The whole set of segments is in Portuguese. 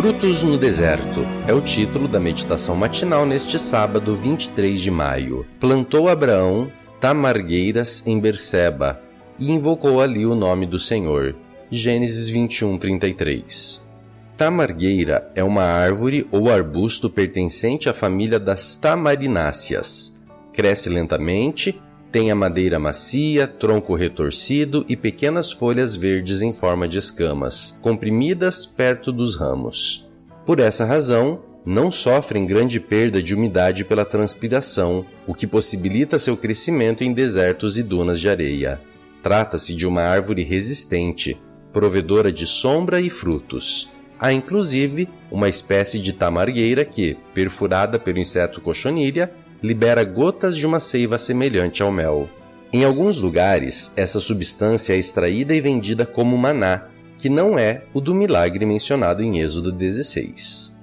Frutos no Deserto é o título da meditação matinal neste sábado, 23 de maio. Plantou Abraão tamargueiras em Berseba e invocou ali o nome do Senhor. Gênesis 21, 33. Tamargueira é uma árvore ou arbusto pertencente à família das tamarináceas. Cresce lentamente, tem a madeira macia, tronco retorcido e pequenas folhas verdes em forma de escamas, comprimidas perto dos ramos. Por essa razão, não sofrem grande perda de umidade pela transpiração, o que possibilita seu crescimento em desertos e dunas de areia. Trata-se de uma árvore resistente, provedora de sombra e frutos. Há inclusive uma espécie de tamargueira que, perfurada pelo inseto cochoníria, libera gotas de uma seiva semelhante ao mel. Em alguns lugares, essa substância é extraída e vendida como maná, que não é o do milagre mencionado em Êxodo 16.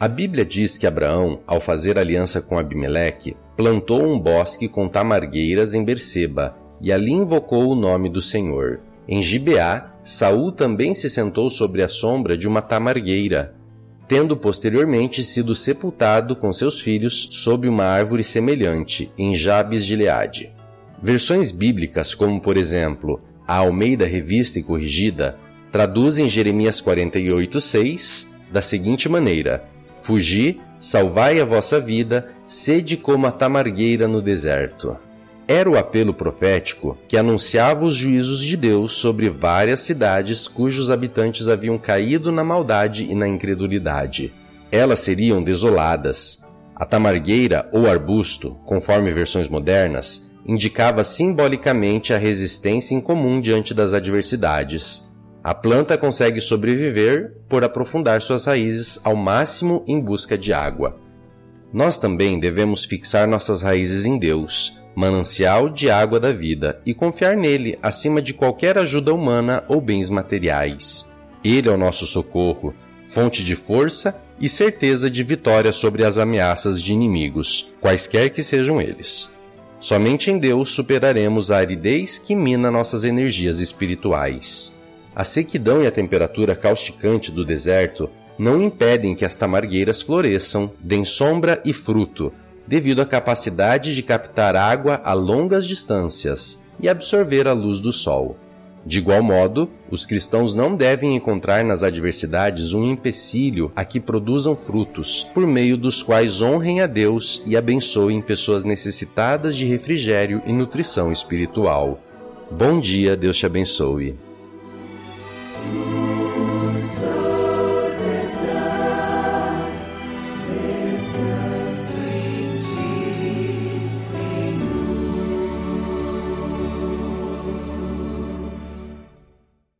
A Bíblia diz que Abraão, ao fazer aliança com Abimeleque, plantou um bosque com tamargueiras em Berseba e ali invocou o nome do Senhor. Em Gibeá, Saul também se sentou sobre a sombra de uma tamargueira tendo posteriormente sido sepultado com seus filhos sob uma árvore semelhante, em Jabes de Leade. Versões bíblicas, como por exemplo a Almeida Revista e Corrigida, traduzem Jeremias 48:6 da seguinte maneira: Fugi, salvai a vossa vida, sede como a tamargueira no deserto era o apelo profético que anunciava os juízos de Deus sobre várias cidades cujos habitantes haviam caído na maldade e na incredulidade. Elas seriam desoladas. A tamargueira ou arbusto, conforme versões modernas, indicava simbolicamente a resistência incomum diante das adversidades. A planta consegue sobreviver por aprofundar suas raízes ao máximo em busca de água. Nós também devemos fixar nossas raízes em Deus manancial de água da vida, e confiar nele acima de qualquer ajuda humana ou bens materiais. Ele é o nosso socorro, fonte de força e certeza de vitória sobre as ameaças de inimigos, quaisquer que sejam eles. Somente em Deus superaremos a aridez que mina nossas energias espirituais. A sequidão e a temperatura causticante do deserto não impedem que as tamargueiras floresçam, deem sombra e fruto, devido à capacidade de captar água a longas distâncias e absorver a luz do sol. De igual modo, os cristãos não devem encontrar nas adversidades um empecilho a que produzam frutos, por meio dos quais honrem a Deus e abençoem pessoas necessitadas de refrigério e nutrição espiritual. Bom dia, Deus te abençoe.